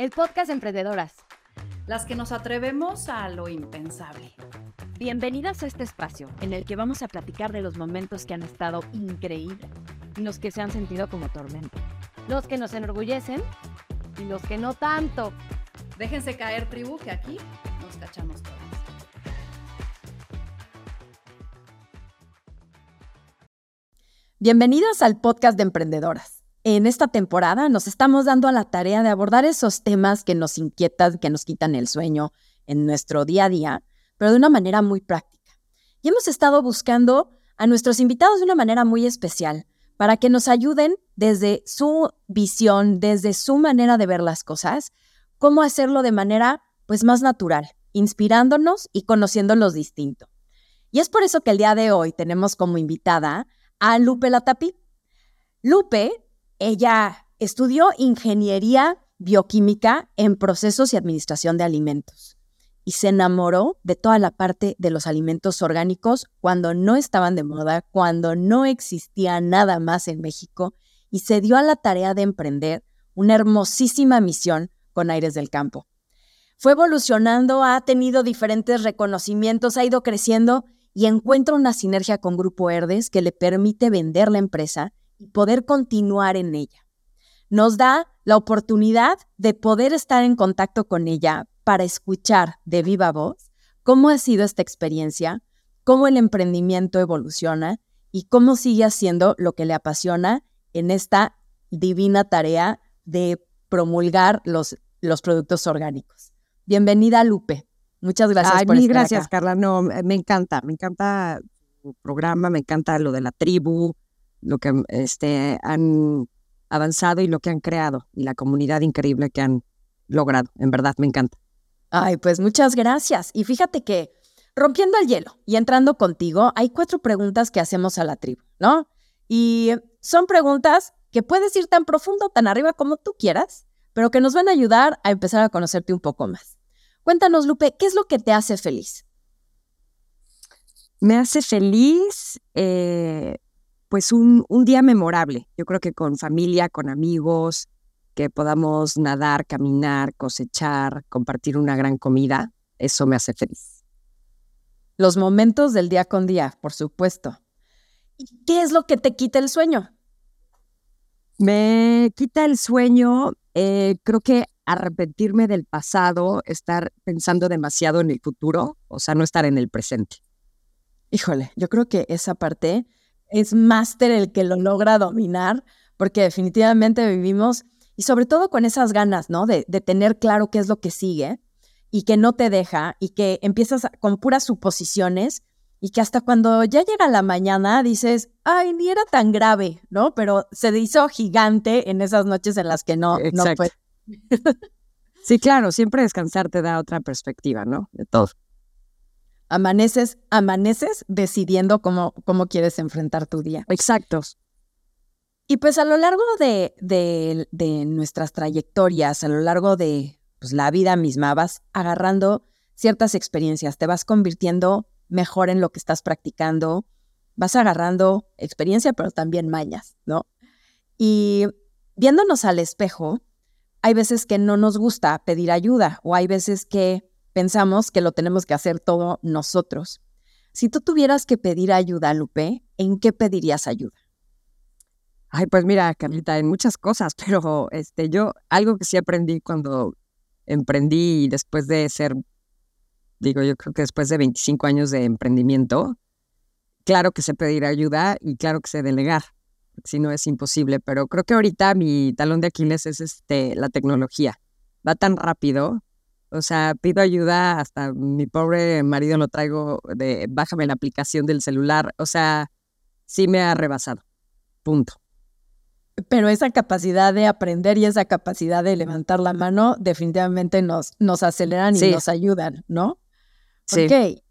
el podcast de Emprendedoras. Las que nos atrevemos a lo impensable. Bienvenidas a este espacio en el que vamos a platicar de los momentos que han estado increíbles y los que se han sentido como tormento. Los que nos enorgullecen y los que no tanto. Déjense caer, tribu, que aquí nos cachamos todas. Bienvenidos al podcast de Emprendedoras. En esta temporada nos estamos dando a la tarea de abordar esos temas que nos inquietan, que nos quitan el sueño en nuestro día a día, pero de una manera muy práctica. Y hemos estado buscando a nuestros invitados de una manera muy especial para que nos ayuden desde su visión, desde su manera de ver las cosas, cómo hacerlo de manera pues más natural, inspirándonos y conociéndolos distinto. Y es por eso que el día de hoy tenemos como invitada a Lupe Latapi. Lupe, ella estudió ingeniería bioquímica en procesos y administración de alimentos y se enamoró de toda la parte de los alimentos orgánicos cuando no estaban de moda, cuando no existía nada más en México y se dio a la tarea de emprender una hermosísima misión con Aires del Campo. Fue evolucionando, ha tenido diferentes reconocimientos, ha ido creciendo y encuentra una sinergia con Grupo Herdes que le permite vender la empresa y poder continuar en ella. Nos da la oportunidad de poder estar en contacto con ella para escuchar de viva voz cómo ha sido esta experiencia, cómo el emprendimiento evoluciona y cómo sigue haciendo lo que le apasiona en esta divina tarea de promulgar los, los productos orgánicos. Bienvenida, Lupe. Muchas gracias Ay, por mil estar gracias, acá. Carla. No, me encanta, me encanta tu programa, me encanta lo de la tribu, lo que este, han avanzado y lo que han creado y la comunidad increíble que han logrado. En verdad, me encanta. Ay, pues muchas gracias. Y fíjate que rompiendo el hielo y entrando contigo, hay cuatro preguntas que hacemos a la tribu, ¿no? Y son preguntas que puedes ir tan profundo, tan arriba como tú quieras, pero que nos van a ayudar a empezar a conocerte un poco más. Cuéntanos, Lupe, ¿qué es lo que te hace feliz? Me hace feliz, eh, pues un, un día memorable. Yo creo que con familia, con amigos, que podamos nadar, caminar, cosechar, compartir una gran comida, eso me hace feliz. Los momentos del día con día, por supuesto. ¿Y qué es lo que te quita el sueño? Me quita el sueño, eh, creo que arrepentirme del pasado, estar pensando demasiado en el futuro, o sea, no estar en el presente. Híjole, yo creo que esa parte es máster el que lo logra dominar, porque definitivamente vivimos, y sobre todo con esas ganas, ¿no? De, de tener claro qué es lo que sigue y que no te deja y que empiezas con puras suposiciones y que hasta cuando ya llega la mañana dices, ay, ni era tan grave, ¿no? Pero se hizo gigante en esas noches en las que no, no Exacto. fue. Sí, claro, siempre descansar te da otra perspectiva, ¿no? De todo. Amaneces, amaneces decidiendo cómo, cómo quieres enfrentar tu día. Exacto. Y pues a lo largo de, de- de nuestras trayectorias, a lo largo de pues, la vida misma, vas agarrando ciertas experiencias, te vas convirtiendo mejor en lo que estás practicando, vas agarrando experiencia, pero también mañas, ¿no? Y viéndonos al espejo, hay veces que no nos gusta pedir ayuda o hay veces que pensamos que lo tenemos que hacer todo nosotros. Si tú tuvieras que pedir ayuda, Lupe, ¿en qué pedirías ayuda? Ay, pues mira, Carlita, en muchas cosas, pero este, yo algo que sí aprendí cuando emprendí y después de ser, digo, yo creo que después de 25 años de emprendimiento, claro que sé pedir ayuda y claro que sé delegar, si no es imposible, pero creo que ahorita mi talón de Aquiles es este, la tecnología. Va tan rápido, o sea, pido ayuda, hasta mi pobre marido lo traigo de bájame la aplicación del celular, o sea, sí me ha rebasado. Punto. Pero esa capacidad de aprender y esa capacidad de levantar la mano definitivamente nos, nos aceleran y Sí. nos ayudan, ¿no? Sí. Ok.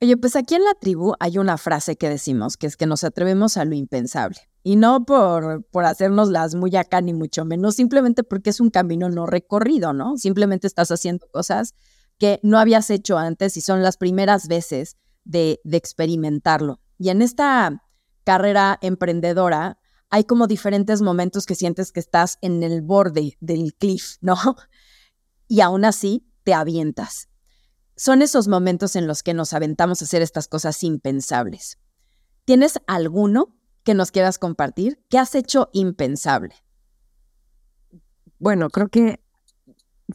Oye, pues aquí en la tribu hay una frase que decimos, que es que nos atrevemos a lo impensable. Y no por, por hacernos las muy acá, ni mucho menos, simplemente porque es un camino no recorrido, ¿no? Simplemente estás haciendo cosas que no habías hecho antes y son las primeras veces de, de experimentarlo. Y en esta carrera emprendedora hay como diferentes momentos que sientes que estás en el borde del cliff, ¿no? y aún así te avientas. Son esos momentos en los que nos aventamos a hacer estas cosas impensables. ¿Tienes alguno que nos quieras compartir? ¿Qué has hecho impensable? Bueno, creo que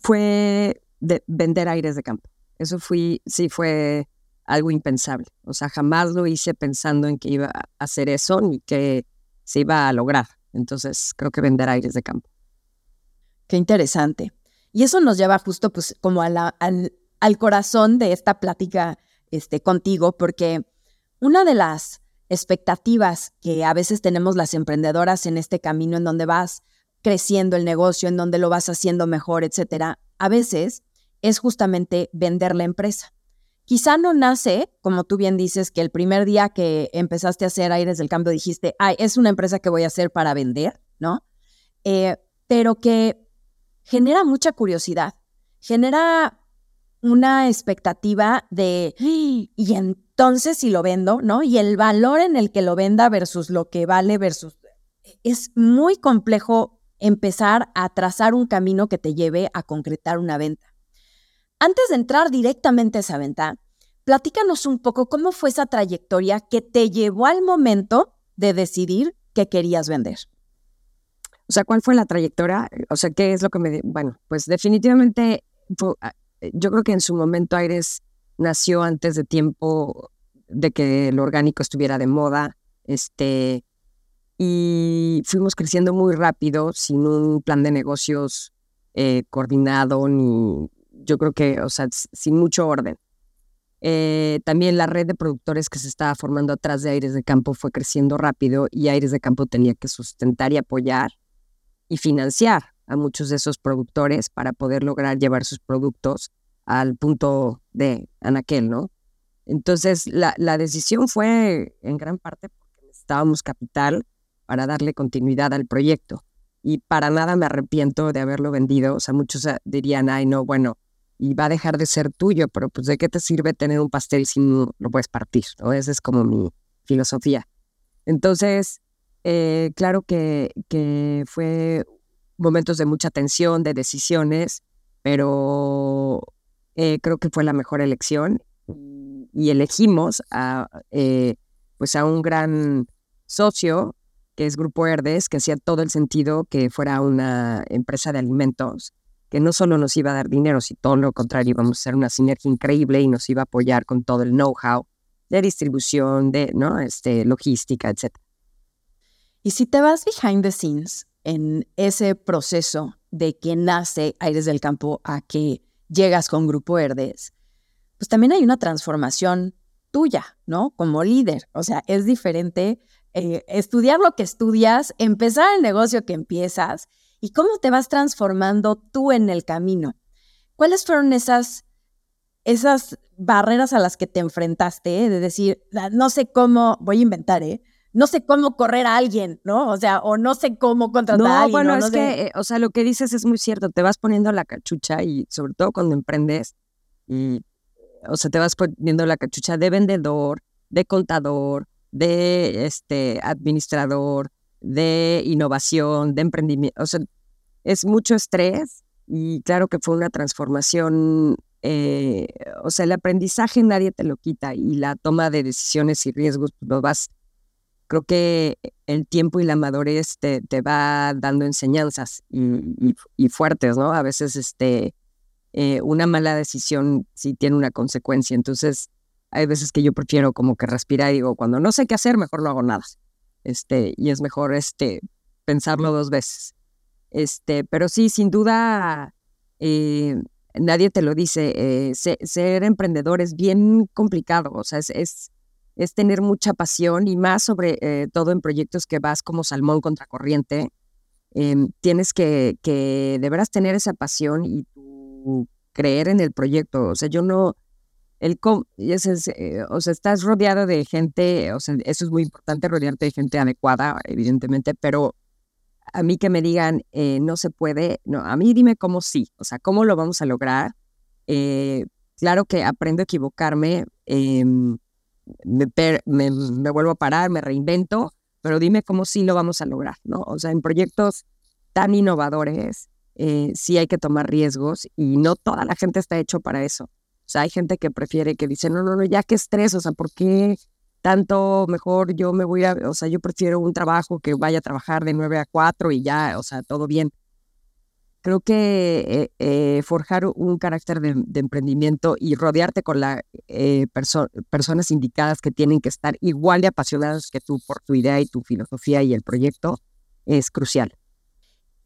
fue de vender aires de campo. Eso fui, sí fue algo impensable. O sea, jamás lo hice pensando en que iba a hacer eso ni que se iba a lograr. Entonces, creo que vender aires de campo. Qué interesante. Y eso nos lleva justo pues como a la, al, al, corazón de esta plática este, contigo, porque una de las expectativas que a veces tenemos las emprendedoras en este camino en donde vas creciendo el negocio, en donde lo vas haciendo mejor, etcétera, a veces es justamente vender la empresa. Quizá no nace, como tú bien dices, que el primer día que empezaste a hacer aires del cambio dijiste, ay, es una empresa que voy a hacer para vender, ¿no? Eh, pero que genera mucha curiosidad, genera una expectativa de, y entonces si lo vendo, ¿no? Y el valor en el que lo venda versus lo que vale versus... Es muy complejo empezar a trazar un camino que te lleve a concretar una venta. Antes de entrar directamente a esa venta, platícanos un poco cómo fue esa trayectoria que te llevó al momento de decidir que querías vender. O sea, ¿cuál fue la trayectoria? O sea, ¿qué es lo que me... Bueno, pues definitivamente ah, yo creo que en su momento Aires nació antes de tiempo de que lo orgánico estuviera de moda, este, y fuimos creciendo muy rápido sin un plan de negocios eh, coordinado ni yo creo que, o sea, sin mucho orden. Eh, también la red de productores que se estaba formando atrás de Aires de Campo fue creciendo rápido y Aires de Campo tenía que sustentar y apoyar y financiar a muchos de esos productores para poder lograr llevar sus productos al punto de Anaquel, ¿no? Entonces, la, la decisión fue en gran parte porque necesitábamos capital para darle continuidad al proyecto. Y para nada me arrepiento de haberlo vendido. O sea, muchos ah, dirían, ay, no, bueno, y va a dejar de ser tuyo, pero pues de qué te sirve tener un pastel si no lo puedes partir, ¿no? Esa es como mi filosofía. Entonces, eh, claro que, que fue momentos de mucha tensión, de decisiones, pero eh, creo que fue la mejor elección y elegimos a, eh, pues a un gran socio que es Grupo Herdes, que hacía todo el sentido que fuera una empresa de alimentos que no solo nos iba a dar dinero, sino todo lo contrario, íbamos a hacer una sinergia increíble y nos iba a apoyar con todo el know-how de distribución, de ¿no? este, logística, etc. Y si te vas behind the scenes en ese proceso de que nace Aires del Campo a que llegas con Grupo Verdes, pues también hay una transformación tuya, ¿no? Como líder. O sea, es diferente eh, estudiar lo que estudias, empezar el negocio que empiezas y cómo te vas transformando tú en el camino. ¿Cuáles fueron esas, esas barreras a las que te enfrentaste? Eh? De decir, ah, no sé cómo, voy a inventar, ¿eh? No sé cómo correr a alguien, ¿no? O sea, o no sé cómo contratar a alguien. Bueno, es que, eh, o sea, lo que dices es muy cierto. Te vas poniendo la cachucha y sobre todo cuando emprendes, y, o sea, te vas poniendo la cachucha de vendedor, de contador, de este administrador, de innovación, de emprendimiento. O sea, es mucho estrés y claro que fue una transformación. Eh, o sea, el aprendizaje nadie te lo quita y la toma de decisiones y riesgos pues, lo vas. Creo que el tiempo y la madurez te, te va dando enseñanzas y, y, fuertes, ¿no? A veces este, eh, una mala decisión sí tiene una consecuencia. Entonces, hay veces que yo prefiero como que respirar y digo, cuando no sé qué hacer, mejor no hago nada este, y es mejor este, pensarlo dos veces. Este, pero sí, sin duda, eh, nadie te lo dice, eh, ser emprendedor es bien complicado, o sea, es, es, es tener mucha pasión y más sobre eh, todo en proyectos que vas como salmón contra corriente. Em, tienes que, que deberás tener esa pasión y creer en el proyecto. O sea, yo no, el es, eh, o sea, estás rodeado de gente, o sea, eso es muy importante, rodearte de gente adecuada, evidentemente, pero a mí que me digan, eh, no se puede, no, a mí dime cómo sí, o sea, cómo lo vamos a lograr. Eh, claro que aprendo a equivocarme, me, me, vuelvo a parar, me reinvento, pero dime cómo sí lo vamos a lograr, ¿no? O sea, en proyectos tan innovadores, eh, sí hay que tomar riesgos y no toda la gente está hecho para eso. O sea, hay gente que prefiere, que dice, no, no, no, ya qué estrés, o sea, ¿por qué tanto mejor yo me voy a, o sea, yo prefiero un trabajo que vaya a trabajar de 9 a 4 y ya, o sea, todo bien. Creo que eh, eh, forjar un carácter de, emprendimiento y rodearte con las eh, personas indicadas que tienen que estar igual de apasionadas que tú por tu idea y tu filosofía y el proyecto es crucial.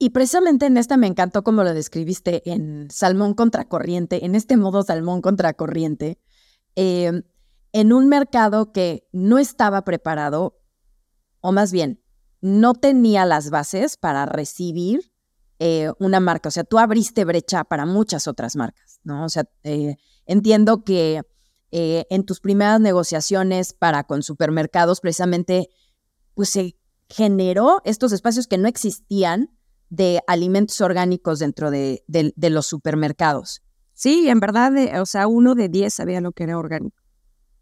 Y precisamente en esta me encantó como lo describiste en Salmón Contracorriente, en este modo Salmón Contracorriente, eh, en un mercado que no estaba preparado, o más bien, no tenía las bases para recibir eh, una marca. O sea, tú abriste brecha para muchas otras marcas, ¿no? O sea, eh, entiendo que en tus primeras negociaciones para con supermercados, precisamente, pues se generó estos espacios que no existían de alimentos orgánicos dentro de, los supermercados. Sí, en verdad, eh, o sea, uno de diez sabía lo que era orgánico.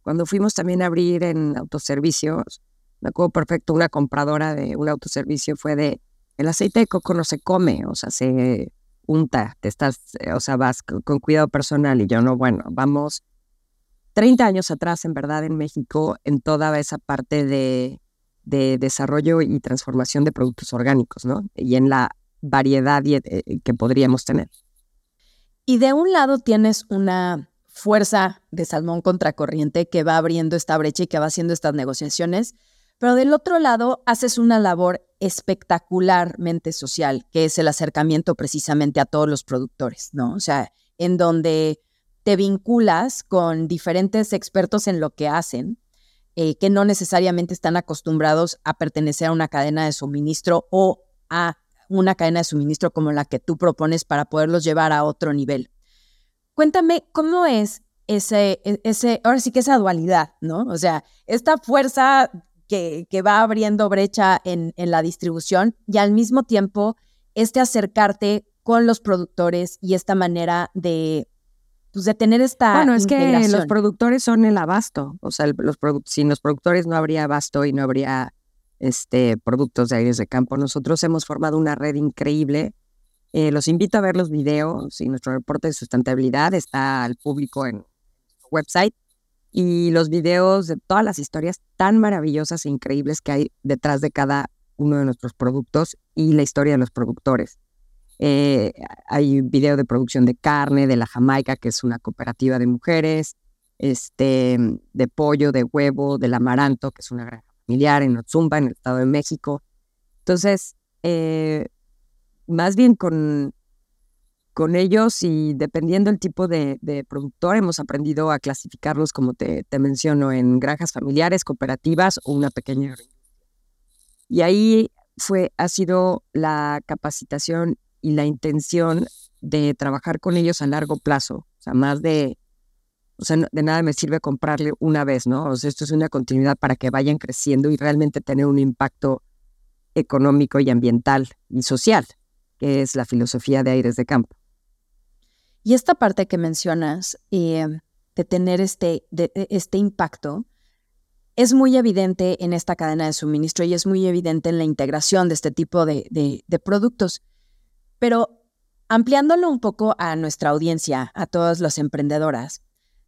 Cuando fuimos también a abrir en autoservicios, me acuerdo perfecto, una compradora de un autoservicio fue de, el aceite de coco no se come, o sea, se unta, te estás, eh, o sea, vas con cuidado personal y yo no, bueno, vamos 30 años atrás, en verdad, en México, en toda esa parte de, de desarrollo y transformación de productos orgánicos, ¿no? Y en la variedad eh, que podríamos tener. Y de un lado tienes una fuerza de salmón contracorriente que va abriendo esta brecha y que va haciendo estas negociaciones, pero del otro lado haces una labor espectacularmente social, que es el acercamiento precisamente a todos los productores, ¿no? O sea, en donde te vinculas con diferentes expertos en lo que hacen, eh, que no necesariamente están acostumbrados a pertenecer a una cadena de suministro o a una cadena de suministro como la que tú propones para poderlos llevar a otro nivel. Cuéntame cómo es ese, e, ese, ahora sí que esa dualidad, ¿no? O sea, esta fuerza que, que va abriendo brecha en, en la distribución y al mismo tiempo este acercarte con los productores y esta manera de pues de tener esta Bueno, es que los productores son el abasto, o sea, los sin los productores no habría abasto y no habría este, productos de aires de campo. Nosotros hemos formado una red increíble. Eh, los invito a ver los videos y nuestro reporte de sustentabilidad está al público en nuestro website y los videos de todas las historias tan maravillosas e increíbles que hay detrás de cada uno de nuestros productos y la historia de los productores. Eh, hay video de producción de carne de la Jamaica, que es una cooperativa de mujeres, este, de pollo, de huevo, del amaranto, que es una granja familiar en Otzumba, en el Estado de México. Entonces, eh, más bien con, con ellos y dependiendo el tipo de, productor, hemos aprendido a clasificarlos, como te, te, menciono, en granjas familiares, cooperativas o una pequeña. Y ahí fue, ha sido la capacitación y la intención de trabajar con ellos a largo plazo, o sea, más de o sea, de nada me sirve comprarle una vez, ¿no? O sea, esto es una continuidad para que vayan creciendo y realmente tener un impacto económico y ambiental y social, que es la filosofía de Aires de Campo. Y esta parte que mencionas eh, de tener este, de, este impacto es muy evidente en esta cadena de suministro y es muy evidente en la integración de este tipo de, productos. Pero ampliándolo un poco a nuestra audiencia, a todas las emprendedoras,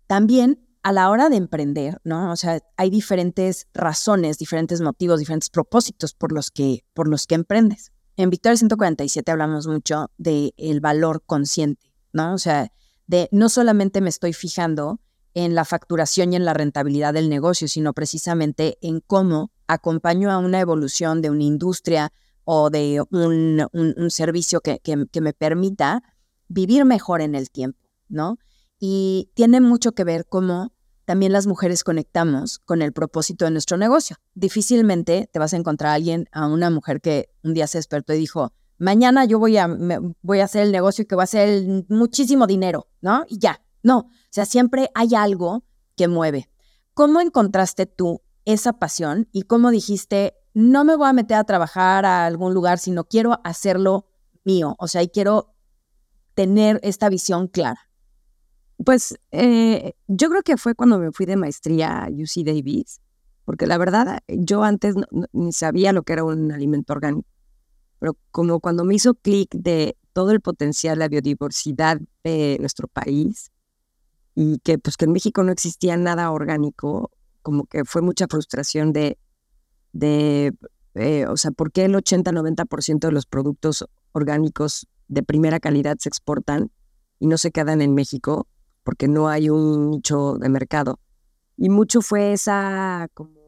también a la hora de emprender, ¿no? O sea, hay diferentes razones, diferentes motivos, diferentes propósitos por los que, por los que emprendes. En Victoria 147 hablamos mucho del el valor consciente, ¿no? O sea, de no solamente me estoy fijando en la facturación y en la rentabilidad del negocio, sino precisamente en cómo acompaño a una evolución de una industria o de un, un, servicio que, que, que me permita vivir mejor en el tiempo, ¿no? y tiene mucho que ver cómo también las mujeres conectamos con el propósito de nuestro negocio. Difícilmente te vas a encontrar a alguien, a una mujer que un día se despertó y dijo, mañana yo voy a, voy a hacer el negocio que va a hacer muchísimo dinero, ¿no? Y ya, no, o sea, siempre hay algo que mueve. ¿Cómo encontraste tú esa pasión y cómo dijiste, no me voy a meter a trabajar a algún lugar, sino quiero hacerlo mío, o sea, y quiero tener esta visión clara? Pues eh, yo creo que fue cuando me fui de maestría a UC Davis, porque la verdad yo antes ni sabía lo que era un alimento orgánico, pero como cuando me hizo clic de todo el potencial, la biodiversidad de nuestro país y que pues que en México no existía nada orgánico, como que fue mucha frustración de, de eh, o sea, ¿por qué el 80-90% de los productos orgánicos de primera calidad se exportan y no se quedan en México? Porque no hay un nicho de mercado. Y mucho fue esa como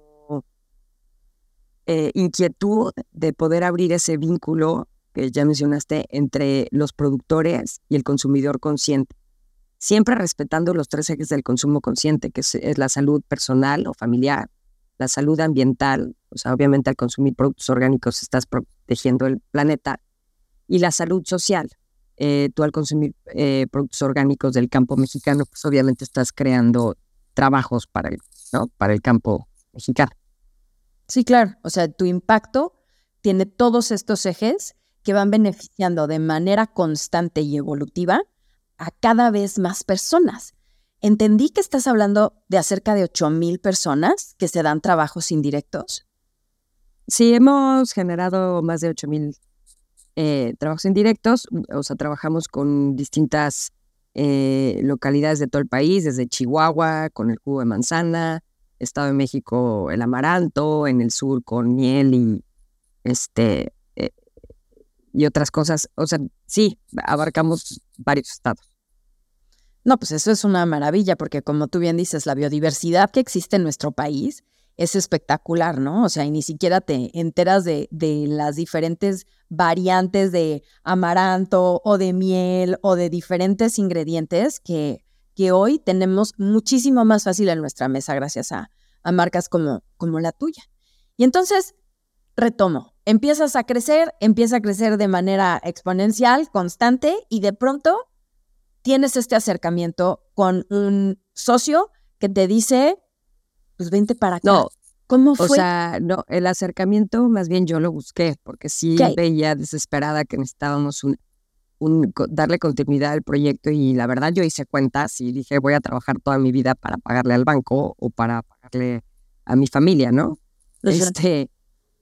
eh, inquietud de poder abrir ese vínculo que ya mencionaste entre los productores y el consumidor consciente siempre respetando los tres ejes del consumo consciente, que es, la salud personal o familiar, la salud ambiental, o sea, obviamente al consumir productos orgánicos estás protegiendo el planeta, y la salud social. Eh, tú al consumir eh, productos orgánicos del campo mexicano, pues obviamente estás creando trabajos para el, ¿no? para el campo mexicano. Sí, claro. O sea, tu impacto tiene todos estos ejes que van beneficiando de manera constante y evolutiva a cada vez más personas. Entendí que estás hablando de acerca de 8 mil personas que se dan trabajos indirectos. Sí, hemos generado más de 8 mil eh, trabajos indirectos. O sea, trabajamos con distintas eh, localidades de todo el país, desde Chihuahua con el jugo de manzana, Estado de México el amaranto, en el sur con miel y este eh, y otras cosas. O sea, sí, abarcamos varios estados. No, pues eso es una maravilla, porque como tú bien dices, la biodiversidad que existe en nuestro país es espectacular, ¿no? O sea, y ni siquiera te enteras de, de las diferentes variantes de amaranto o de miel o de diferentes ingredientes que, que hoy tenemos muchísimo más fácil en nuestra mesa gracias a, a marcas como, como la tuya. Y entonces, retomo, empiezas a crecer, empieza a crecer de manera exponencial, constante, y de pronto tienes este acercamiento con un socio que te dice, pues vente para acá. No, ¿Cómo fue? O sea, no, el acercamiento más bien yo lo busqué, porque sí veía desesperada que necesitábamos un, un, darle continuidad al proyecto y la verdad yo hice cuentas y dije voy a trabajar toda mi vida para pagarle al banco o para pagarle a mi familia, ¿no? Este,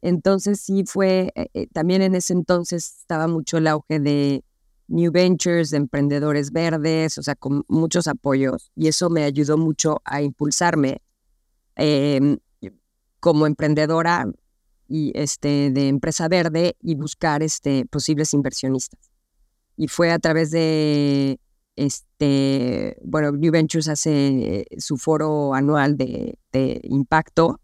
entonces sí fue, eh, eh, también en ese entonces estaba mucho el auge de New Ventures, de emprendedores verdes, o sea, con muchos apoyos. Y eso me ayudó mucho a impulsarme em, como emprendedora y este, de empresa verde y buscar este, posibles inversionistas. Y fue a través de, este, bueno, New Ventures hace su foro anual de, impacto,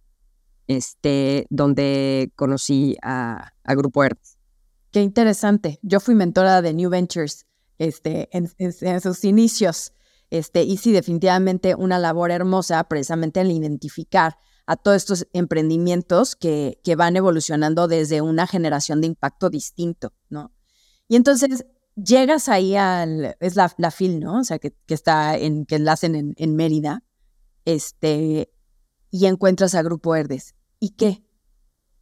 este, donde conocí a, Grupo Verdes Qué interesante. Yo fui mentora de New Ventures este, en, sus inicios. Este, y sí, definitivamente una labor hermosa precisamente en identificar a todos estos emprendimientos que, que van evolucionando desde una generación de impacto distinto, ¿no? Y entonces llegas ahí al, es la, la FIL, ¿no? O sea, que, que está en, que la hacen en, en Mérida, este, y encuentras a Grupo Herdes. ¿Y qué?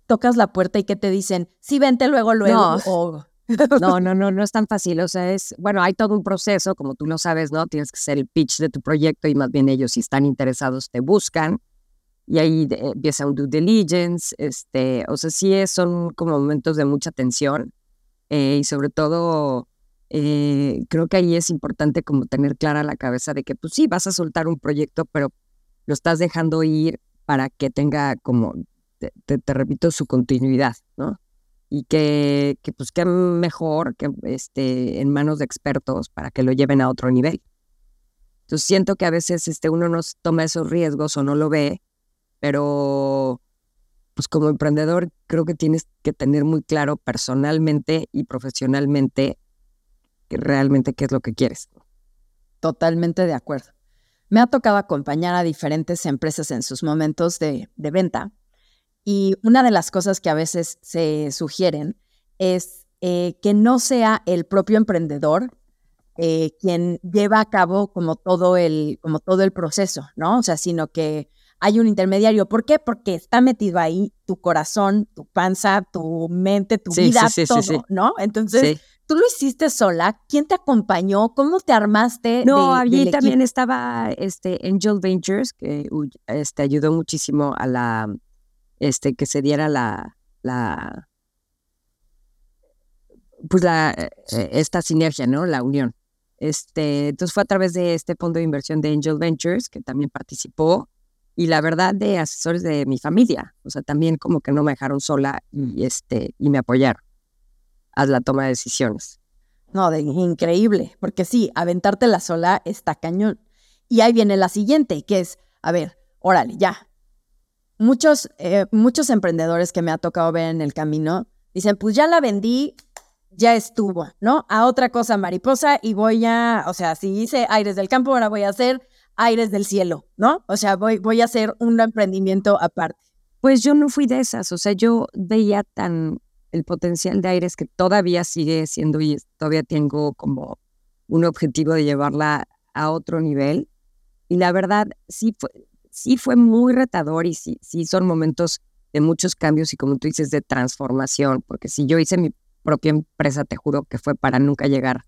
tocas la puerta y que te dicen, sí, vente luego, luego. No. No, no, no, no es tan fácil. O sea, es, bueno, hay todo un proceso, como tú lo sabes, ¿no? Tienes que hacer el pitch de tu proyecto y más bien ellos, si están interesados, te buscan y ahí empieza un due diligence. Este, o sea, sí es, son como momentos de mucha tensión eh, y sobre todo, eh, creo que ahí es importante como tener clara la cabeza de que, pues sí, vas a soltar un proyecto, pero lo estás dejando ir para que tenga como te, repito, su continuidad, ¿no? Y que, que pues que mejor que este, en manos de expertos para que lo lleven a otro nivel. Entonces siento que a veces este, uno no toma esos riesgos o no lo ve, pero pues como emprendedor creo que tienes que tener muy claro personalmente y profesionalmente realmente qué es lo que quieres. Totalmente de acuerdo. Me ha tocado acompañar a diferentes empresas en sus momentos de, de venta y una de las cosas que a veces se sugieren es eh, que no sea el propio emprendedor eh, quien lleva a cabo como todo, el, como todo el proceso, ¿no? O sea, sino que hay un intermediario. ¿Por qué? Porque está metido ahí tu corazón, tu panza, tu mente, tu vida, todo, ¿no? Entonces, tú lo hiciste sola. ¿Quién te acompañó? ¿Cómo te armaste? No, allí también estaba este Angel Ventures, que este, ayudó muchísimo a la este, que se diera la, la pues la, eh, esta sinergia, ¿no? La unión. Este, entonces fue a través de este fondo de inversión de Angel Ventures que también participó y la verdad de asesores de mi familia, o sea, también como que no me dejaron sola y, este, y me apoyaron a la toma de decisiones. No, de, increíble, porque sí, aventarte sola está cañón. Y ahí viene la siguiente, que es, a ver, órale, ya. Muchos, eh, muchos emprendedores que me ha tocado ver en el camino dicen, pues ya la vendí, ya estuvo, ¿no? A otra cosa mariposa y voy a, o sea, si hice aires del campo, ahora voy a hacer aires del cielo, ¿no? O sea, voy, voy a hacer un emprendimiento aparte. Pues yo no fui de esas, o sea, yo veía tan el potencial de aires que todavía sigue siendo y todavía tengo como un objetivo de llevarla a otro nivel. Y la verdad, sí fue, sí fue muy retador y sí, sí son momentos de muchos cambios y como tú dices, de transformación, porque si yo hice mi propia empresa, te juro que fue para nunca llegar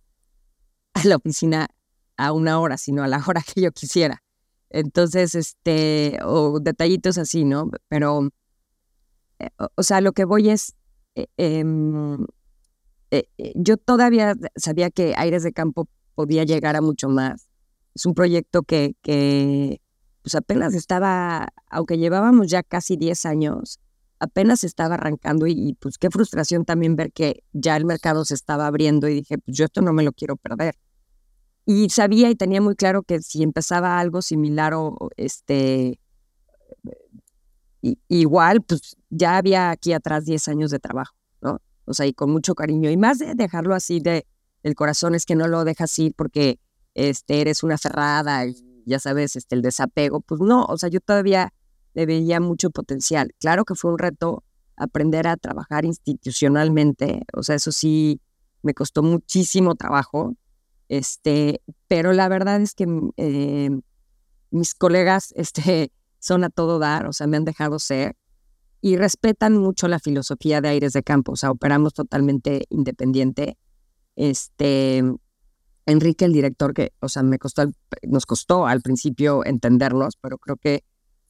a la oficina a una hora, sino a la hora que yo quisiera. Entonces, este, o detallitos así, ¿no? Pero, eh, o, sea, lo que voy es, yo todavía sabía que Aires de Campo podía llegar a mucho más. Es un proyecto que, que pues apenas estaba, aunque llevábamos ya casi 10 años, apenas estaba arrancando y, pues qué frustración también ver que ya el mercado se estaba abriendo y dije, pues yo esto no me lo quiero perder. Y sabía y tenía muy claro que si empezaba algo similar o este igual, pues ya había aquí atrás 10 años de trabajo, ¿no? O sea, y con mucho cariño. Y más de dejarlo así de el corazón es que no lo dejas ir porque este, eres una cerrada y ya sabes, este, el desapego. Pues no, o sea, yo todavía le veía mucho potencial. Claro que fue un reto aprender a trabajar institucionalmente, o sea, eso sí me costó muchísimo trabajo, este, pero la verdad es que eh, mis colegas este, son a todo dar, o sea, me han dejado ser y respetan mucho la filosofía de Aires de Campo, o sea, operamos totalmente independiente. Este, Enrique, el director, que, o sea, me costó, nos costó al principio entendernos, pero creo que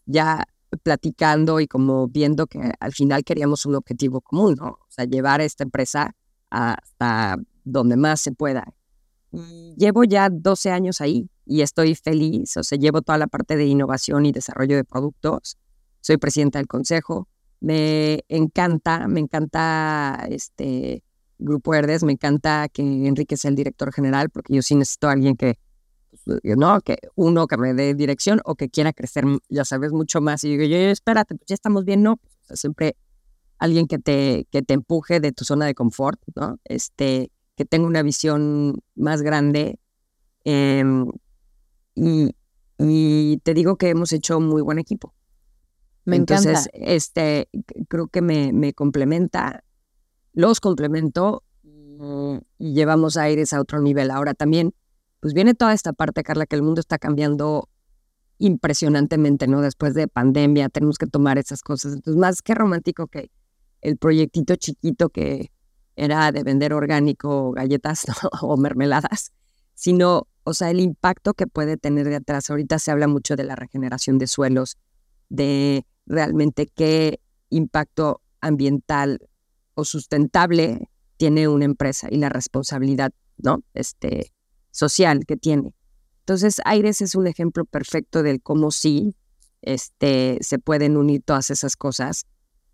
ya platicando y como viendo que al final queríamos un objetivo común, ¿no? O sea, llevar a esta empresa hasta donde más se pueda. llevo ya 12 años ahí y estoy feliz, o sea, llevo toda la parte de innovación y desarrollo de productos. Soy presidenta del consejo. Me encanta, me encanta este Grupo Herdes, me encanta que Enrique sea el director general, porque yo sí necesito a alguien que ¿no? Que uno que me dé dirección o que quiera crecer, ya sabes, mucho más. Y digo, yo, espérate, pues ya estamos bien, ¿no? siempre alguien que te, que te empuje de tu zona de confort, ¿no? Este, que tenga una visión más grande. Em, y, y, te digo que hemos hecho muy buen equipo. Me Entonces, este, creo que me, me complementa, los complemento y, y llevamos a Aires a otro nivel. Ahora también pues viene toda esta parte, Carla, que el mundo está cambiando impresionantemente, ¿no? Después de pandemia, tenemos que tomar esas cosas. Entonces, más que romántico que el proyectito chiquito que era de vender orgánico, galletas o mermeladas, sino, o sea, el impacto que puede tener de atrás. Ahorita se habla mucho de la regeneración de suelos, de realmente qué impacto ambiental o sustentable tiene una empresa y la responsabilidad, ¿no? Este, social que tiene. Entonces, Aires es un ejemplo perfecto del cómo sí este, se pueden unir todas esas cosas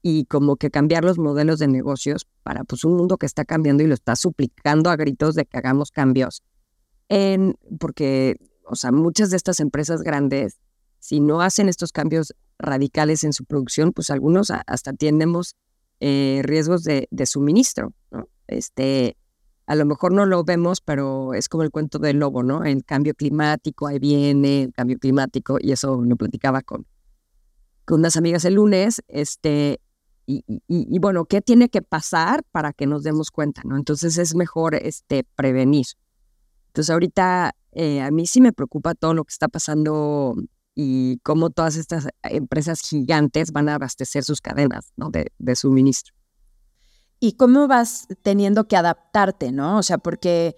y como que cambiar los modelos de negocios para pues, un mundo que está cambiando y lo está suplicando a gritos de que hagamos cambios. En, porque, o sea, muchas de estas empresas grandes, si no hacen estos cambios radicales en su producción, pues algunos hasta tenemos eh, riesgos de, suministro, ¿no? Este, a lo mejor no lo vemos, pero es como el cuento del lobo, ¿no? El cambio climático, ahí viene el cambio climático, y eso lo platicaba con, con unas amigas el lunes, este, y, y, bueno, ¿qué tiene que pasar para que nos demos cuenta, ¿no? Entonces es mejor este, prevenir. Entonces ahorita eh, a mí sí me preocupa todo lo que está pasando y cómo todas estas empresas gigantes van a abastecer sus cadenas ¿no? de, de suministro y cómo vas teniendo que adaptarte, ¿no? O sea, porque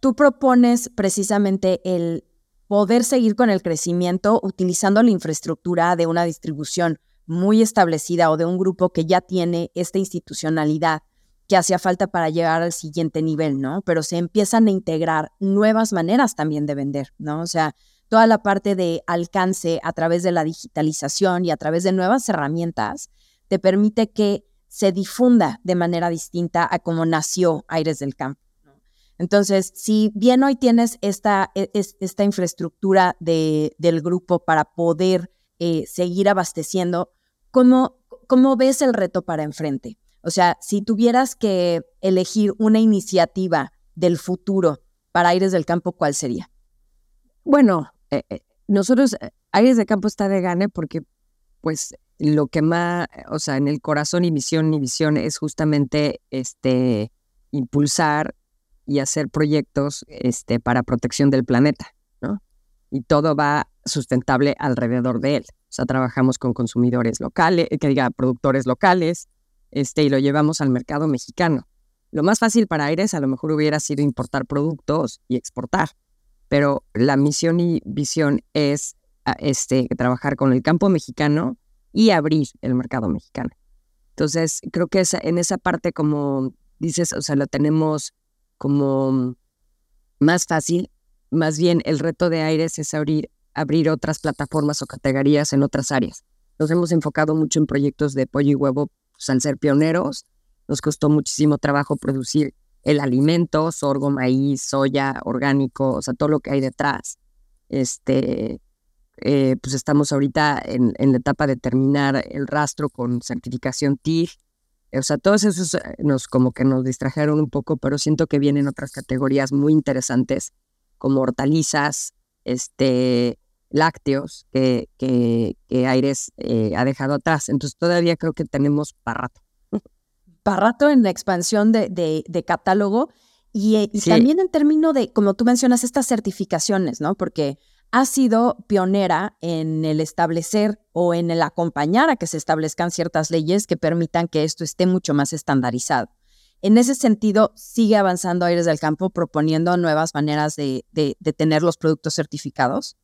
tú propones precisamente el poder seguir con el crecimiento utilizando la infraestructura de una distribución muy establecida o de un grupo que ya tiene esta institucionalidad que hacía falta para llegar al siguiente nivel, ¿no? Pero se empiezan a integrar nuevas maneras también de vender, ¿no? O sea, toda la parte de alcance a través de la digitalización y a través de nuevas herramientas te permite que se difunda de manera distinta a cómo nació Aires del Campo. Entonces, si bien hoy tienes esta, e, esta infraestructura de, del grupo para poder eh, seguir abasteciendo, ¿cómo, ¿cómo ves el reto para enfrente? O sea, si tuvieras que elegir una iniciativa del futuro para Aires del Campo, ¿cuál sería? Bueno, eh, eh, nosotros, Aires del Campo está de gane porque, pues, lo que más, o sea, en el corazón y misión y visión es justamente este impulsar y hacer proyectos este, para protección del planeta, ¿no? Y todo va sustentable alrededor de él. O sea, trabajamos con consumidores locales, que diga, productores locales, este, y lo llevamos al mercado mexicano. Lo más fácil para Aires a lo mejor hubiera sido importar productos y exportar, pero la misión y visión es este, trabajar con el campo mexicano y abrir el mercado mexicano. Entonces, creo que esa, en esa parte, como dices, o sea, lo tenemos como más fácil. Más bien, el reto de Aires es abrir, abrir otras plataformas o categorías en otras áreas. Nos hemos enfocado mucho en proyectos de pollo y huevo, pues, al ser pioneros. Nos costó muchísimo trabajo producir el alimento, sorgo, maíz, soya, orgánico, o sea, todo lo que hay detrás. Este, eh, pues estamos ahorita en, la etapa de terminar el rastro con certificación TIG. O sea, todos esos eh, nos como que nos distrajeron un poco, pero siento que vienen otras categorías muy interesantes como hortalizas, este, lácteos que, que, Aires eh, ha dejado atrás. Entonces todavía creo que tenemos para rato. Para rato en la expansión de, de, catálogo y, también en términos de, como tú mencionas, estas certificaciones, ¿no? Porque ha sido pionera en el establecer o en el acompañar a que se establezcan ciertas leyes que permitan que esto esté mucho más estandarizado. En ese sentido, sigue avanzando Aires del Campo proponiendo nuevas maneras de, tener los productos certificados.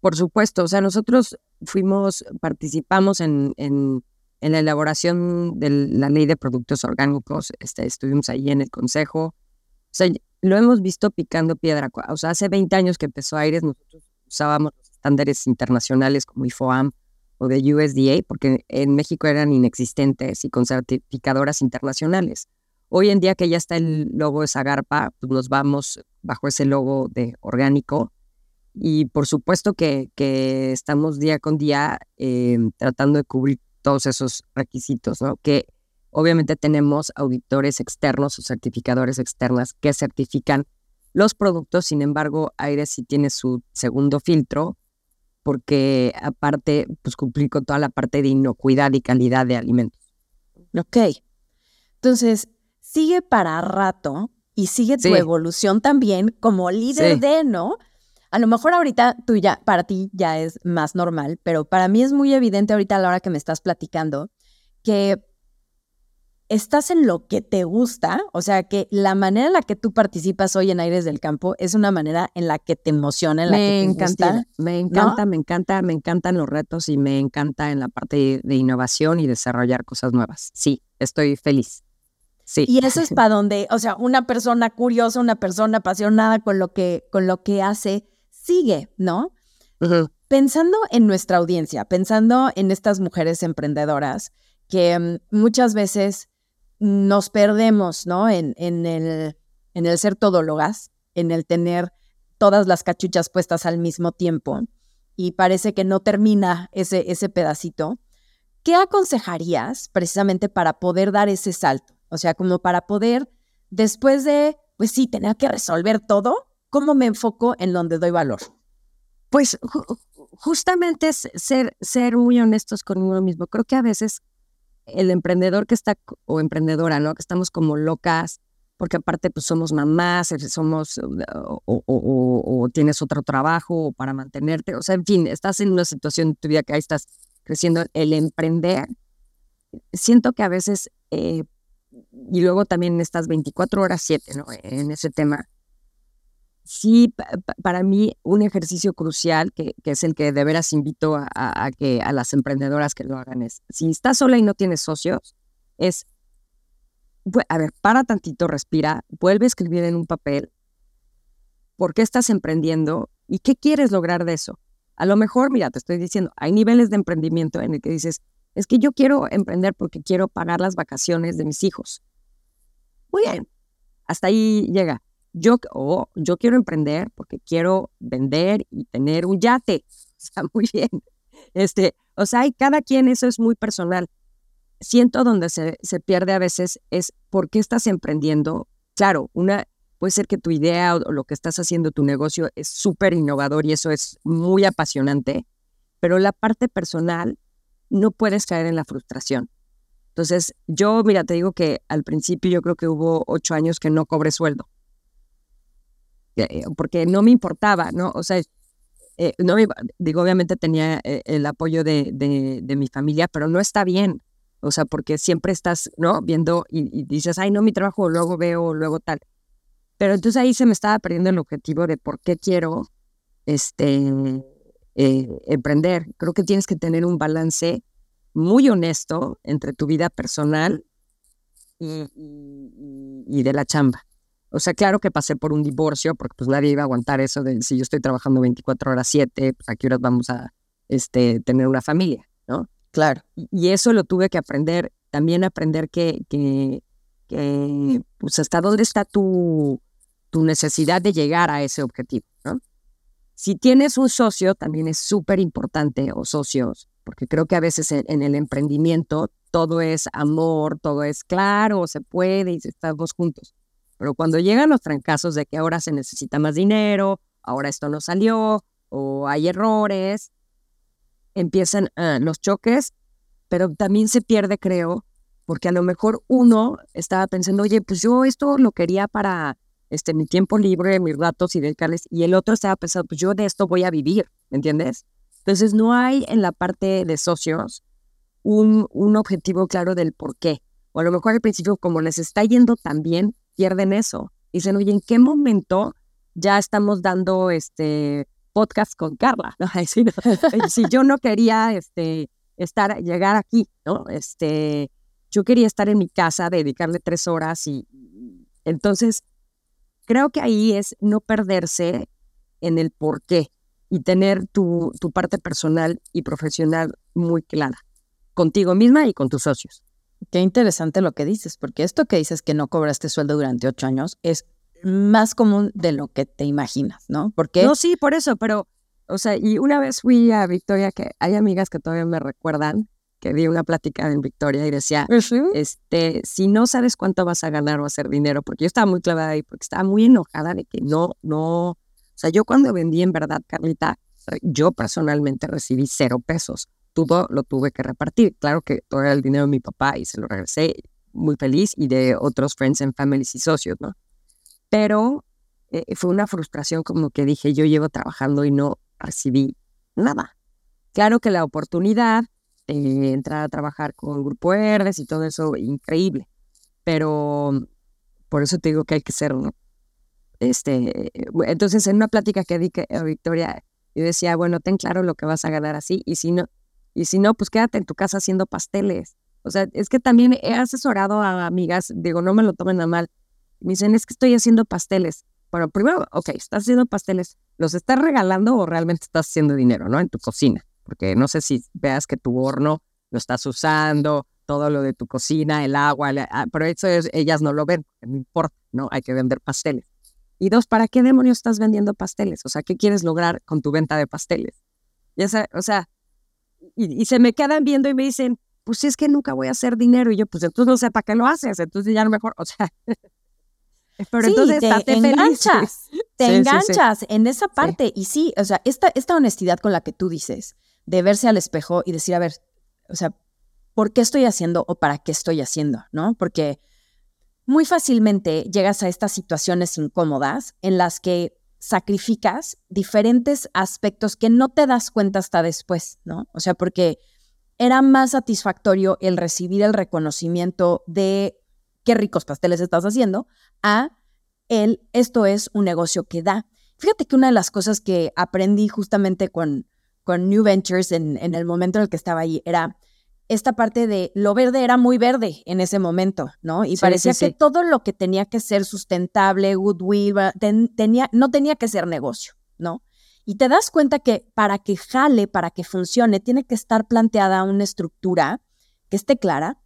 Por supuesto, o sea, nosotros fuimos, participamos en, en, la elaboración de la ley de productos orgánicos, este, estuvimos ahí en el consejo, o sea, lo hemos visto picando piedra, o sea, hace 20 años que empezó Aires, nosotros usábamos los estándares internacionales como IFOAM o de USDA, porque en México eran inexistentes y con certificadoras internacionales. Hoy en día que ya está el logo de Zagarpa, pues nos vamos bajo ese logo de orgánico y por supuesto que, que estamos día con día eh, tratando de cubrir todos esos requisitos, ¿no? Que obviamente tenemos auditores externos o certificadores externas que certifican los productos, sin embargo, Aire sí tiene su segundo filtro, porque aparte, pues cumplir con toda la parte de inocuidad y calidad de alimentos. Ok. Entonces, sigue para rato y sigue tu evolución también como líder de, ¿no? A lo mejor ahorita tú ya, para ti ya es más normal, pero para mí es muy evidente ahorita a la hora que me estás platicando que estás en lo que te gusta, o sea que la manera en la que tú participas hoy en Aires del Campo es una manera en la que te emociona, en la me que te encanta, Me encanta, me encanta, me encantan los retos y me encanta en la parte de innovación y desarrollar cosas nuevas. Sí, estoy feliz. Sí. Y eso es para donde, o sea, una persona curiosa, una persona apasionada con lo que, con lo que hace, sigue, ¿no? Pensando en nuestra audiencia, pensando en estas mujeres emprendedoras que mm, muchas veces nos perdemos, ¿no? En, en, el, en el ser todólogas, en el tener todas las cachuchas puestas al mismo tiempo y parece que no termina ese, ese pedacito. ¿Qué aconsejarías precisamente para poder dar ese salto? O sea, como para poder, después de, pues sí, tener que resolver todo, ¿cómo me enfoco en donde doy valor? Pues justamente es ser, ser muy honestos con uno mismo. Creo que a veces el emprendedor que está, o emprendedora, ¿no? Que estamos como locas, porque aparte pues somos mamás, eh, somos, o, tienes otro trabajo para mantenerte, o sea, en fin, estás en una situación en tu vida que ahí estás creciendo, el emprender, siento que a veces, eh, y luego también estás 24 horas 7, ¿no? En ese tema, sí, para mí un ejercicio crucial, que, es el que de veras invito a, que a las emprendedoras que lo hagan, es, si estás sola y no tienes socios, es a ver, para tantito, respira, vuelve a escribir en un papel por qué estás emprendiendo y qué quieres lograr de eso. A lo mejor, mira, te estoy diciendo, hay niveles de emprendimiento en el que dices, es que yo quiero emprender porque quiero pagar las vacaciones de mis hijos. Muy bien, hasta ahí llega. Yo, oh, yo quiero emprender porque quiero vender y tener un yate. Sea, muy bien. Este, o sea, y cada quien eso es muy personal. Siento donde se, se pierde a veces es por qué estás emprendiendo. Claro, una, puede ser que tu idea o, lo que estás haciendo, tu negocio es súper innovador y eso es muy apasionante, pero la parte personal no puedes caer en la frustración. Entonces, yo, mira, te digo que al principio yo creo que hubo ocho años que no cobré sueldo. Eh, porque no me importaba, ¿no? O sea, eh, no digo, obviamente tenía eh, el apoyo de, de, mi familia, pero no está bien. O sea, porque siempre estás, ¿no? Viendo y, dices, ay, no, mi trabajo, luego veo, luego tal. Pero entonces ahí se me estaba perdiendo el objetivo de por qué quiero este, emprender. Creo que tienes que tener un balance muy honesto entre tu vida personal y, de la chamba. O sea, claro que pasé por un divorcio, porque pues nadie iba a aguantar eso de si yo estoy trabajando 24 horas 7, pues a qué horas vamos a este, tener una familia, ¿no? Claro. Y, eso lo tuve que aprender, también aprender que, que, que pues hasta dónde está tu, tu necesidad de llegar a ese objetivo, ¿no? Si tienes un socio, también es súper importante, o socios, porque creo que a veces en, el emprendimiento todo es amor, todo es claro, se puede y estamos juntos. Pero cuando llegan los trancazos de que ahora se necesita más dinero, ahora esto no salió, o hay errores, empiezan ah, los choques, pero también se pierde, creo, porque a lo mejor uno estaba pensando, oye, pues yo esto lo quería para este, mi tiempo libre, mis ratos y dedicarles, y el otro estaba pensando, pues yo de esto voy a vivir, ¿me entiendes? Entonces, no hay en la parte de socios un, un objetivo claro del por qué. O a lo mejor al principio, como les está yendo tan bien, pierden eso. Dicen, oye, ¿en qué momento ya estamos dando este podcast con Carla? si yo no quería este, estar, llegar aquí, ¿no? Este, yo quería estar en mi casa, dedicarle tres horas y entonces creo que ahí es no perderse en el por qué y tener tu, tu parte personal y profesional muy clara, contigo misma y con tus socios. Qué interesante lo que dices, porque esto que dices que no cobraste sueldo durante ocho años es más común de lo que te imaginas, ¿no? Porque no, sí, por eso, pero, o sea, y una vez fui a Victoria, que hay amigas que todavía me recuerdan, que di una plática en Victoria y decía, este, si no sabes cuánto vas a ganar o hacer dinero, porque yo estaba muy clavada ahí, porque estaba muy enojada de que no, no, o sea, yo cuando vendí en verdad, Carlita, yo personalmente recibí cero pesos. Todo lo tuve que repartir. Claro que todo era el dinero de mi papá y se lo regresé muy feliz y de otros friends and families y socios, ¿no? Pero eh, fue una frustración como que dije, yo llevo trabajando y no recibí nada. Claro que la oportunidad de entrar a trabajar con Grupo Herdes y todo eso, increíble. Pero por eso te digo que hay que ser este, entonces, en una plática que di a Victoria, yo decía, bueno, ten claro lo que vas a ganar así, y si no, y si no, pues quédate en tu casa haciendo pasteles. O sea, es que también he asesorado a amigas, digo, no me lo tomen a mal. Me dicen, es que estoy haciendo pasteles. Bueno, primero, ok, estás haciendo pasteles, ¿los estás regalando o realmente estás haciendo dinero, no? En tu cocina. Porque no sé si veas que tu horno lo estás usando, todo lo de tu cocina, el agua, ah, pero eso ellas no lo ven, no importa, ¿no? Hay que vender pasteles. Y dos, ¿para qué demonios estás vendiendo pasteles? O sea, ¿qué quieres lograr con tu venta de pasteles? Ya sea, o sea, y, se me quedan viendo y me dicen, pues es que nunca voy a hacer dinero. Y yo, pues entonces no sé para qué lo haces, entonces ya a lo mejor, o sea. Pero entonces te enganchas, te enganchas en esa parte. Y sí, o sea, esta, esta honestidad con la que tú dices, de verse al espejo y decir, a ver, o sea, ¿por qué estoy haciendo o para qué estoy haciendo? ¿No? Porque muy fácilmente llegas a estas situaciones incómodas en las que sacrificas diferentes aspectos que no te das cuenta hasta después, ¿no? O sea, porque era más satisfactorio el recibir el reconocimiento de qué ricos pasteles estás haciendo a el esto es un negocio que da. Fíjate que una de las cosas que aprendí justamente con, con New Ventures en, en el momento en el que estaba ahí era esta parte de lo verde era muy verde en ese momento, ¿no? Y Sí, parecía sí, que sí. todo lo que tenía que ser sustentable, goodwill, ten- tenía, no tenía que ser negocio, ¿no? Y te das cuenta que para que jale, para que funcione, tiene que estar planteada una estructura que esté clara,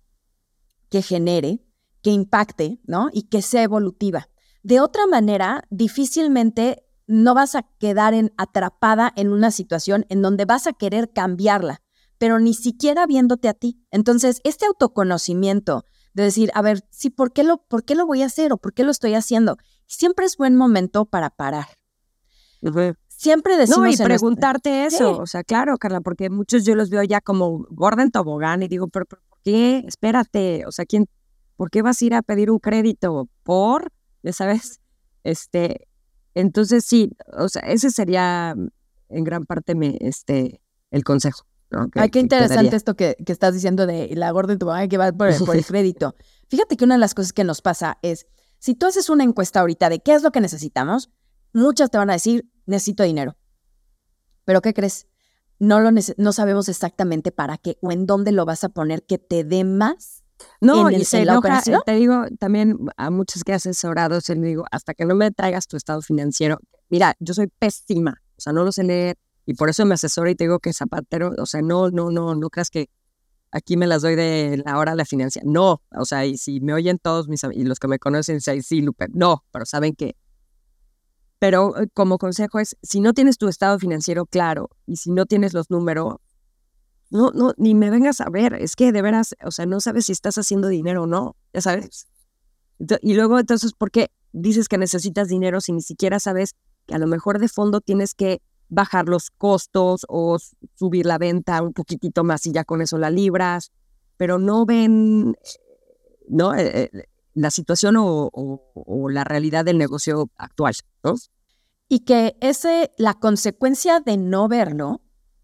que genere, que impacte, ¿no? Y que sea evolutiva. De otra manera, difícilmente no vas a quedar en, atrapada en una situación en donde vas a querer cambiarla, pero ni siquiera viéndote a ti. Entonces, este autoconocimiento de decir, a ver, sí, ¿por qué lo, por qué lo voy a hacer o por qué lo estoy haciendo? Siempre es buen momento para parar. Siempre decimos No, y nuestra- preguntarte eso, Sí. o sea, claro, Carla, porque muchos yo los veo ya como gorda en tobogán y digo, pero, pero ¿por qué? Espérate, o sea, ¿quién, ¿por qué vas a ir a pedir un crédito? ¿Por? ¿Ya sabes? Este, entonces sí, o sea, ese sería en gran parte me, este, el consejo. ¿No? que- Ay, qué interesante esto que, que estás diciendo de la gorda en tu que va por, el- por el crédito. Fíjate que una de las cosas que nos pasa es, si tú haces una encuesta ahorita de qué es lo que necesitamos, muchas te van a decir, necesito dinero. Pero ¿qué crees? No, lo no sabemos exactamente para qué o en dónde lo vas a poner que te dé más. No, en y se en la enoja, operación. te digo, también a muchas que he asesorado, se les digo, hasta que no me traigas tu estado financiero, mira, yo soy pésima, o sea, no lo sé leer, y por eso me asesoro y te digo que zapatero, o sea, no, no, no, no creas que aquí me las doy de la hora la financia, no, o sea, y si me oyen todos mis y los que me conocen, dicen, sí, Lupe, no, pero saben que, pero eh, como consejo es, si no tienes tu estado financiero claro, y si no tienes los números, no, no, ni me vengas a ver, es que de veras, o sea, no sabes si estás haciendo dinero o no, ya sabes. Y luego, entonces, ¿por qué dices que necesitas dinero si ni siquiera sabes que a lo mejor de fondo tienes que bajar los costos o subir la venta un poquitito más y ya con eso la libras, pero no ven, eh, ¿no? Eh, eh, la situación o, o- o la realidad del negocio actual, ¿no? Y que ese, la consecuencia de no verlo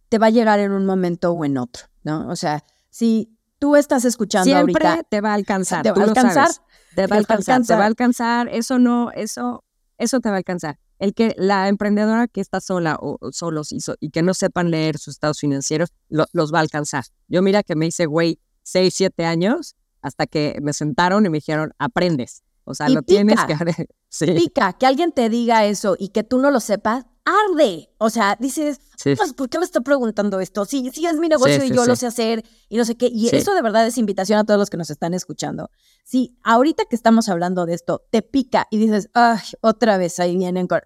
te va a llegar en un momento o en otro, ¿no? O sea, si tú estás escuchando Siempre ahorita, te va a alcanzar. te va a alcanzar. Te va a alcanzar, te va a alcanzar. Eso no, eso, eso te va a alcanzar. El que la emprendedora que está sola o, o solos y, so- y que no sepan leer sus estados financieros, lo- los va a alcanzar. Yo mira que me hice güey seis, siete años hasta que me sentaron y me dijeron, aprendes. O sea, Y lo tienes que... sí, pica que alguien te diga eso y que tú no lo sepas, arde. O sea, dices, sí. pues, ¿por qué me está preguntando esto? Sí, sí es mi negocio Sí, y sí, yo lo sé hacer y no sé qué. Y Sí. eso de verdad es invitación a todos los que nos están escuchando. Si ahorita que estamos hablando de esto te pica y dices, ay, otra vez ahí vienen, con-",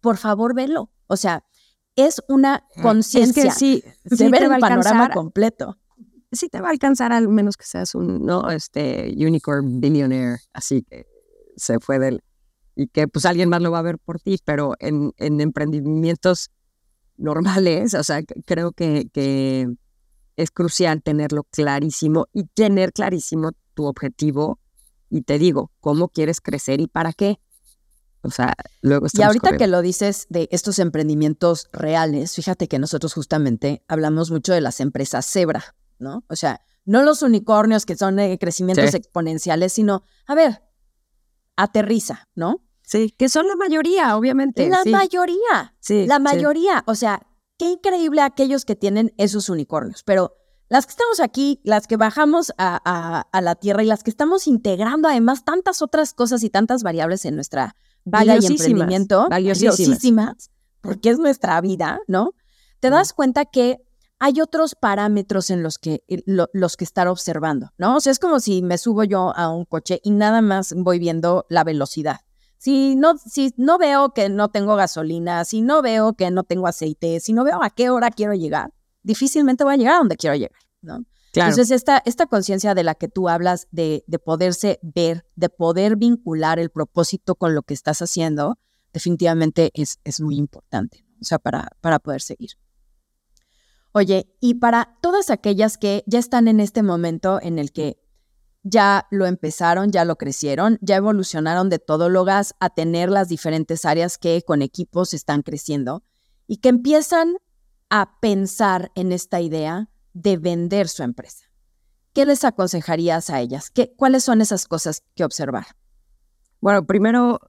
por favor, velo. O sea, es una conciencia Es que sí, de sí ver el panorama alcanzar. completo. sí te va a alcanzar al menos que seas un, no, este, unicorn billionaire, así que se fue del, y que pues alguien más lo va a ver por ti, pero en, en emprendimientos normales, o sea, creo que, que es crucial tenerlo clarísimo y tener clarísimo tu objetivo y te digo, cómo quieres crecer y para qué. O sea, luego Y ahorita que lo dices de estos emprendimientos reales, fíjate que nosotros justamente hablamos mucho de las empresas Zebra, ¿no? O sea, no los unicornios que son de crecimientos Sí. exponenciales, sino, a ver, aterriza, ¿no? Sí, que son la mayoría, obviamente. La sí, mayoría, sí, la sí. mayoría, o sea, qué increíble aquellos que tienen esos unicornios, pero las que estamos aquí, las que bajamos a, a- a la tierra y las que estamos integrando además tantas otras cosas y tantas variables en nuestra vida y emprendimiento, valiosísimas. valiosísimas, porque es nuestra vida, ¿no? Te das cuenta que hay otros parámetros en los que, eh, lo- los que estar observando, ¿no? O sea, es como si me subo yo a un coche y nada más voy viendo la velocidad. Si no, si no veo que no tengo gasolina, si no veo que no tengo aceite, si no veo a qué hora quiero llegar, difícilmente voy a llegar a donde quiero llegar, ¿no? Claro. Entonces, esta, esta conciencia de la que tú hablas, de, de poderse ver, de poder vincular el propósito con lo que estás haciendo, definitivamente es, es muy importante, o sea, para, para poder seguir. Oye, y para todas aquellas que ya están en este momento en el que ya lo empezaron, ya lo crecieron, ya evolucionaron de todólogas a tener las diferentes áreas que con equipos están creciendo y que empiezan a pensar en esta idea de vender su empresa. ¿Qué les aconsejarías a ellas? ¿Qué, ¿Cuáles son esas cosas que observar? Bueno, primero,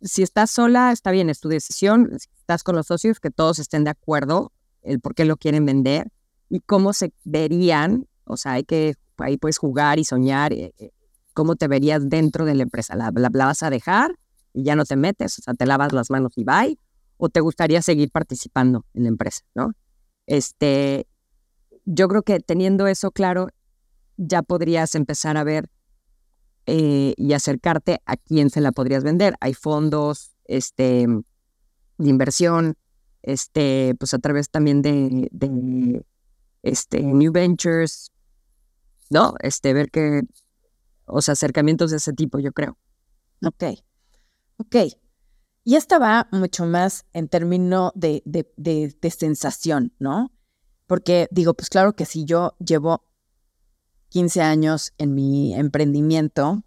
si estás sola, está bien, es tu decisión. Si estás con los socios, que todos estén de acuerdo el por qué lo quieren vender y cómo se verían O sea, hay que, ahí puedes jugar y soñar eh, eh, cómo te verías dentro de la empresa. ¿La, la, vas a dejar y ya no te metes? O sea, te lavas las manos y bye. ¿O te gustaría seguir participando en la empresa, no? Este, yo creo que teniendo eso claro, ya podrías empezar a ver eh, y acercarte a quién se la podrías vender. Hay fondos este, de inversión, este, pues a través también de, este, New Ventures, ¿no? Este, ver que, o sea, acercamientos de ese tipo, yo creo. Ok, ok. Y esta va mucho más en términos de, de, de sensación, ¿no? Porque digo, pues claro que si yo llevo 15 años en mi emprendimiento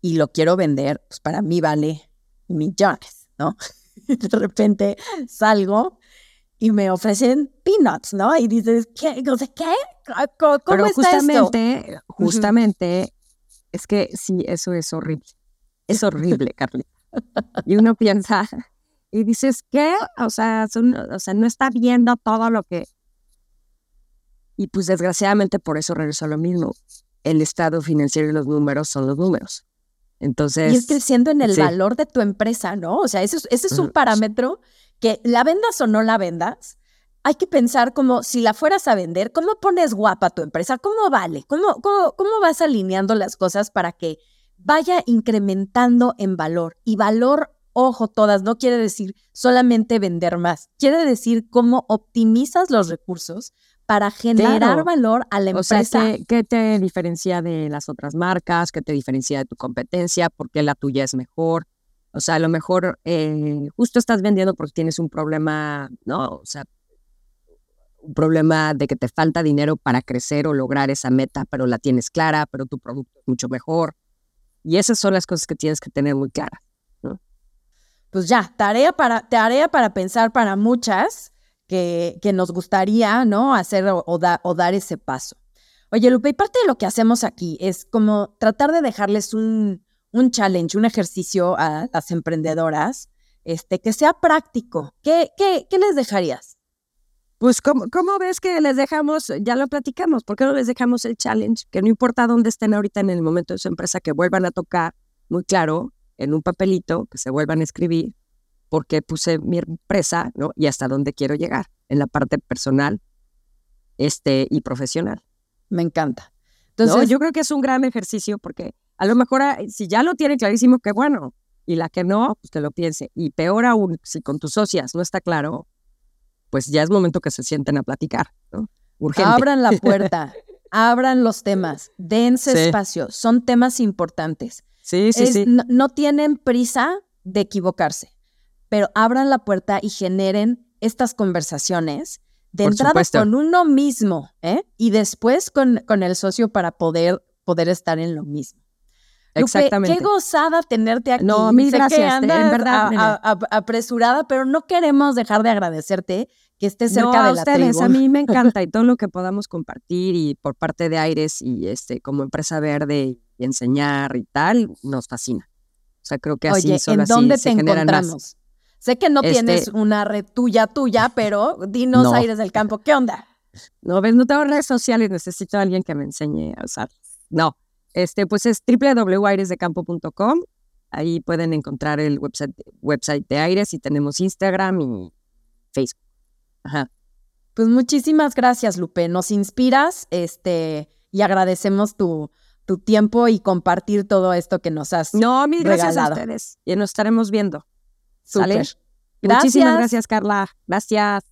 y lo quiero vender, pues para mí vale millones, ¿no? De repente salgo y me ofrecen peanuts, ¿no? Y dices, ¿qué? ¿qué? ¿Cómo, Pero está justamente, esto? justamente, es que sí, eso es horrible. Es horrible, Carly. Y uno piensa, y dices, ¿qué? O sea, son- o sea, no está viendo todo lo que... Y pues desgraciadamente por eso regreso a lo mismo. El estado financiero y los números son los números. Entonces, Y es creciendo en el sí. valor de tu empresa, ¿no? O sea, ese es, ese es un parámetro que la vendas o no la vendas, hay que pensar como si la fueras a vender, ¿cómo pones guapa tu empresa? ¿Cómo vale? ¿Cómo, cómo, cómo vas alineando las cosas para que vaya incrementando en valor? Y valor, ojo, todas, no quiere decir solamente vender más, quiere decir cómo optimizas los recursos para generar Claro. valor a la O sea, empresa. ¿qué, qué te diferencia de las otras marcas? ¿Qué te diferencia de tu competencia? ¿Por qué la tuya es mejor? O sea, a lo mejor eh, justo estás vendiendo porque tienes un problema, ¿no? O sea, un problema de que te falta dinero para crecer o lograr esa meta, pero la tienes clara, pero tu producto es mucho mejor. Y esas son las cosas que tienes que tener muy claras. pues ya, tarea para, tarea para pensar para muchas que, nos gustaría, ¿no? Hacer o, o dar ese paso. Oye, Lupe, y parte de lo que hacemos aquí es como tratar de dejarles un, un challenge, un ejercicio a las emprendedoras, este, que sea práctico. ¿Qué, qué, qué les dejarías? Pues, ¿cómo, ¿cómo ves que les dejamos? Ya lo platicamos, ¿por qué no les dejamos el challenge? Que no importa dónde estén ahorita en el momento de su empresa, que vuelvan a tocar, muy claro, en un papelito, que se vuelvan a escribir, porque puse mi empresa, ¿no? Y hasta dónde quiero llegar, en la parte personal este, y profesional. Me encanta. ¿no? Yo creo que es un gran ejercicio, porque a lo mejor ah, si ya lo tiene clarísimo, qué bueno, y la que no, pues que lo piense. Y peor aún, si con tus socias no está claro, pues ya es momento que se sienten a platicar, ¿no? Urgente. abran la puerta, abran los temas, dense Sí. espacio, son temas importantes. Sí, sí, es- sí. No, no tienen prisa de equivocarse, pero abran la puerta y generen estas conversaciones de Por entrada supuesto. con uno mismo ¿eh? y después con, con el socio para poder, poder estar en lo mismo. Lupe, Exactamente. qué gozada tenerte aquí. No, mil Sé que gracias, en andas verdad, a- a- a- apresurada, pero no queremos dejar de agradecerte que estés cerca no, de a la ustedes, tribu. a mí me encanta y todo lo que podamos compartir y por parte de Aires y este como empresa verde y enseñar y tal, nos fascina. O sea, creo que así Oye, solo ¿en así dónde se te generan más. Sé que no Este- tienes una red tuya tuya, pero dinos No. Aires del Campo, ¿qué onda? No, ves, no tengo redes sociales, necesito a alguien que me enseñe a usar. No, este, pues es www.airesdecampo.com. Ahí pueden encontrar el website, website de Aires y tenemos Instagram y Facebook. Ajá. Pues muchísimas gracias, Lupe. Nos inspiras, este, y agradecemos tu, tu tiempo y compartir todo esto que nos has. No, mil gracias Regalado. a ustedes. Y nos estaremos viendo. Súper. ¿Sale? Muchísimas Gracias. gracias, Carla. Gracias.